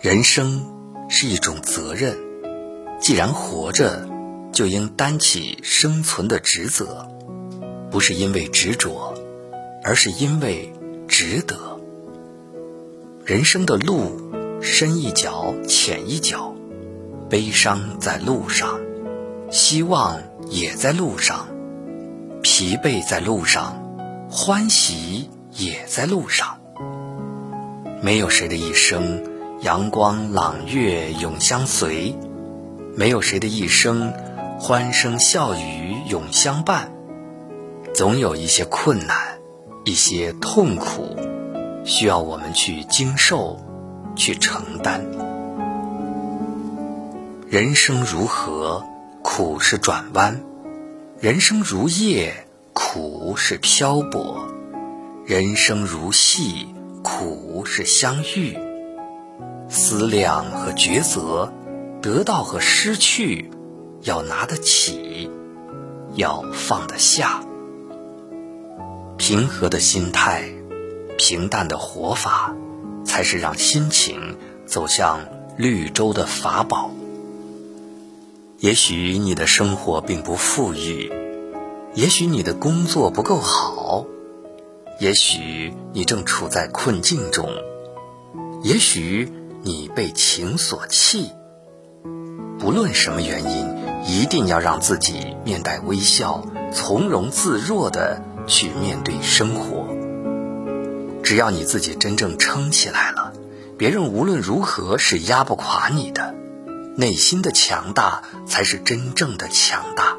人生是一种责任，既然活着，就应担起生存的职责，不是因为执着，而是因为值得。人生的路，深一脚浅一脚，悲伤在路上，希望也在路上，疲惫在路上，欢喜也在路上。没有谁的一生。阳光朗月永相随，没有谁的一生欢声笑语永相伴。总有一些困难，一些痛苦，需要我们去经受，去承担。人生如河，苦是转弯；人生如叶，苦是漂泊；人生如戏，苦是相遇。思量和抉择，得到和失去，要拿得起，要放得下。平和的心态，平淡的活法，才是让心情走向绿洲的法宝。也许你的生活并不富裕，也许你的工作不够好，也许你正处在困境中，也许。你被情所弃，不论什么原因，一定要让自己面带微笑，从容自若的去面对生活。只要你自己真正撑起来了，别人无论如何是压不垮你的。内心的强大才是真正的强大，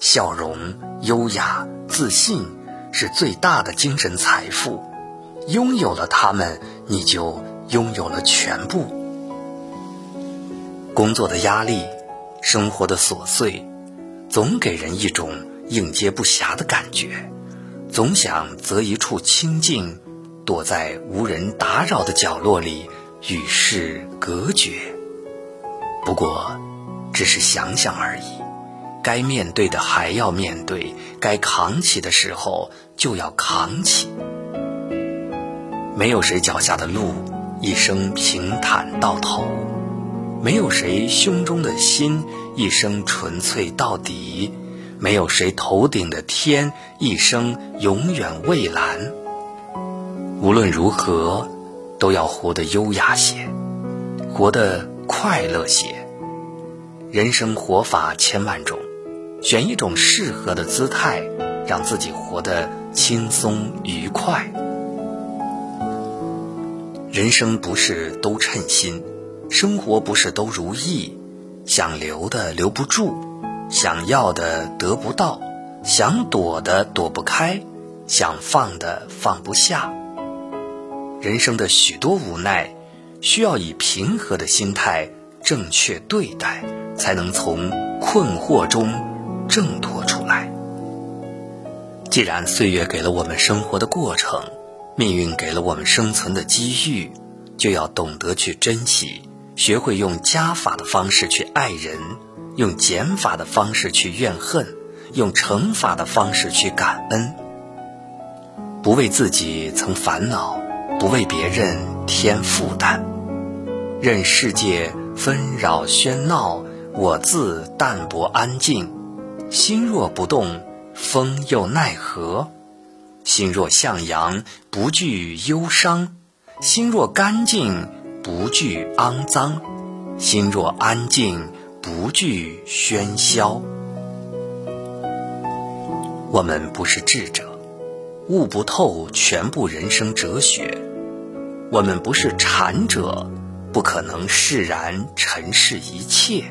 笑容、优雅、自信是最大的精神财富。拥有了它们，你就。拥有了全部，工作的压力，生活的琐碎，总给人一种应接不暇的感觉，总想择一处清静，躲在无人打扰的角落里与世隔绝。不过，只是想想而已，该面对的还要面对，该扛起的时候就要扛起。没有谁脚下的路。一生平坦到头，没有谁胸中的心一生纯粹到底，没有谁头顶的天一生永远蔚蓝。无论如何，都要活得优雅些，活得快乐些。人生活法千万种，选一种适合的姿态，让自己活得轻松愉快。人生不是都称心，生活不是都如意，想留的留不住，想要的得不到，想躲的躲不开，想放的放不下。人生的许多无奈，需要以平和的心态正确对待，才能从困惑中挣脱出来。既然岁月给了我们生活的过程。命运给了我们生存的机遇，就要懂得去珍惜，学会用加法的方式去爱人，用减法的方式去怨恨，用乘法的方式去感恩。不为自己曾烦恼，不为别人添负担，任世界纷扰喧闹，我自淡泊安静，心若不动，风又奈何？心若向阳，不惧忧伤；心若干净，不惧肮脏；心若安静，不惧喧嚣。我们不是智者，悟不透全部人生哲学；我们不是禅者，不可能释然尘世一切。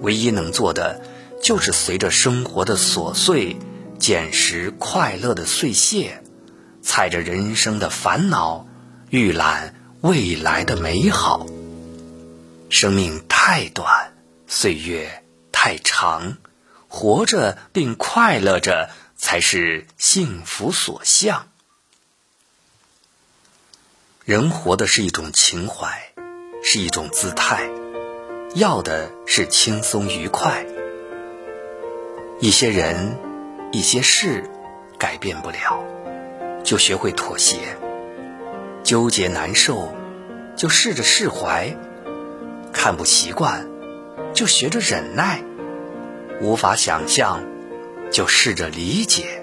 唯一能做的，就是随着生活的琐碎。捡拾快乐的碎屑，踩着人生的烦恼，预览未来的美好。生命太短，岁月太长，活着并快乐着，才是幸福所向。人活的是一种情怀，是一种姿态，要的是轻松愉快。一些人。一些事改变不了，就学会妥协；纠结难受，就试着释怀；看不习惯，就学着忍耐；无法想象，就试着理解。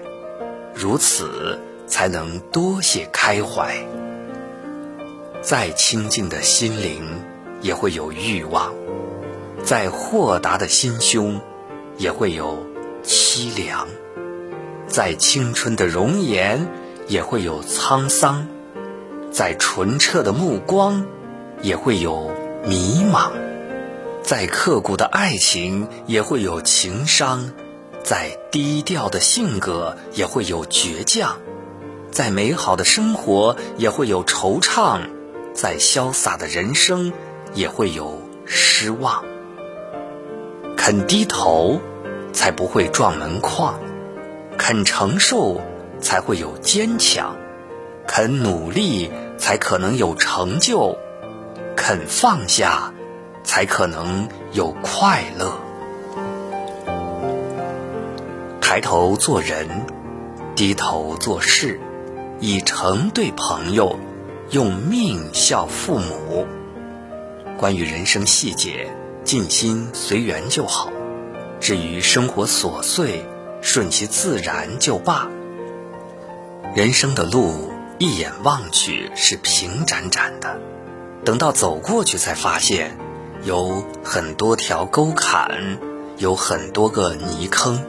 如此，才能多些开怀。再清净的心灵，也会有欲望；再豁达的心胸，也会有凄凉；再青春的容颜，也会有沧桑；再纯澈的目光，也会有迷茫；再刻骨的爱情，也会有情伤；再低调的性格，也会有倔强；再美好的生活，也会有惆怅。再潇洒的人生，也会有失望。肯低头，才不会撞门框；肯承受，才会有坚强；肯努力，才可能有成就；肯放下，才可能有快乐。抬头做人，低头做事，以诚对朋友。用命孝父母。关于人生细节，尽心随缘就好；至于生活琐碎，顺其自然就罢。人生的路，一眼望去是平展展的，等到走过去，才发现有很多条沟坎，有很多个泥坑。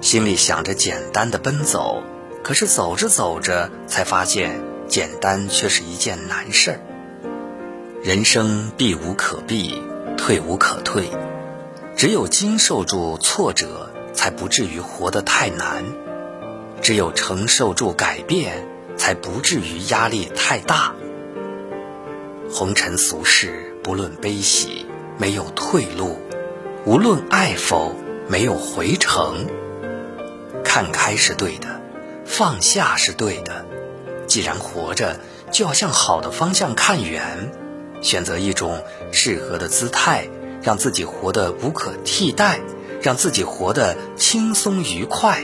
心里想着简单的奔走，可是走着走着，才发现。简单却是一件难事儿。人生避无可避，退无可退，只有经受住挫折，才不至于活得太难；只有承受住改变，才不至于压力太大。红尘俗世，不论悲喜，没有退路；无论爱否，没有回程。看开是对的，放下是对的。既然活着，就要向好的方向看远，选择一种适合的姿态，让自己活得无可替代，让自己活得轻松愉快。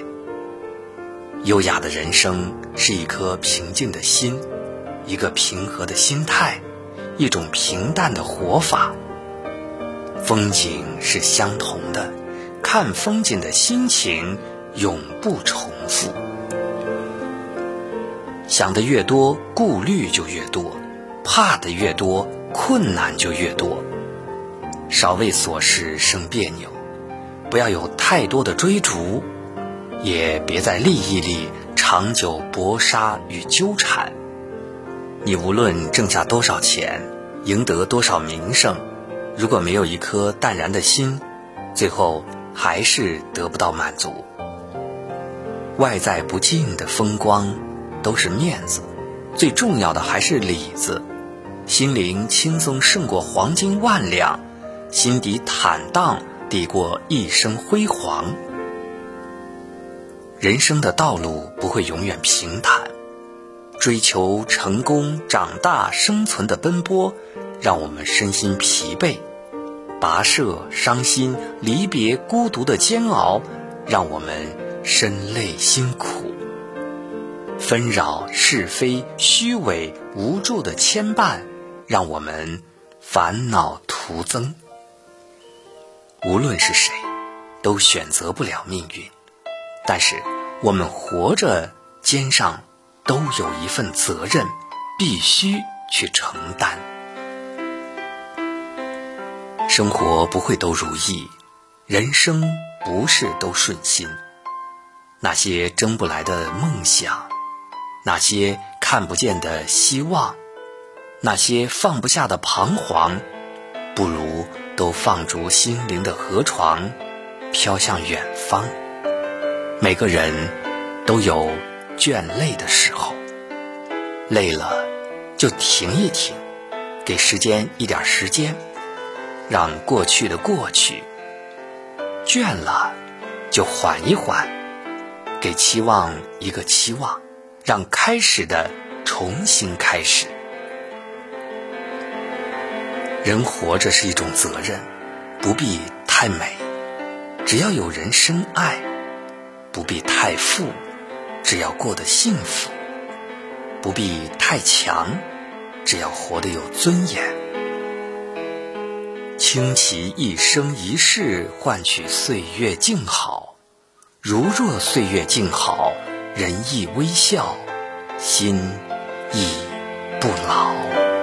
优雅的人生是一颗平静的心，一个平和的心态，一种平淡的活法。风景是相同的，看风景的心情永不重复。想的越多，顾虑就越多；怕的越多，困难就越多。少为琐事生别扭，不要有太多的追逐，也别在利益里长久搏杀与纠缠。你无论挣下多少钱，赢得多少名声，如果没有一颗淡然的心，最后还是得不到满足。外在不尽的风光。都是面子，最重要的还是里子。心灵轻松胜过黄金万两，心底坦荡抵过一生辉煌。人生的道路不会永远平坦，追求成功、长大、生存的奔波，让我们身心疲惫；跋涉、伤心、离别、孤独的煎熬，让我们身累心苦。纷扰是非、虚伪、无助的牵绊，让我们烦恼徒增。无论是谁，都选择不了命运，但是我们活着，肩上都有一份责任，必须去承担。生活不会都如意，人生不是都顺心，那些争不来的梦想。那些看不见的希望，那些放不下的彷徨，不如都放逐心灵的河床，飘向远方。每个人都有倦累的时候，累了就停一停，给时间一点时间，让过去的过去；倦了就缓一缓，给期望一个期望。让开始的重新开始。人活着是一种责任，不必太美，只要有人深爱；不必太富，只要过得幸福；不必太强，只要活得有尊严。倾其一生一世换取岁月静好，如若岁月静好，人亦微笑，心亦不老。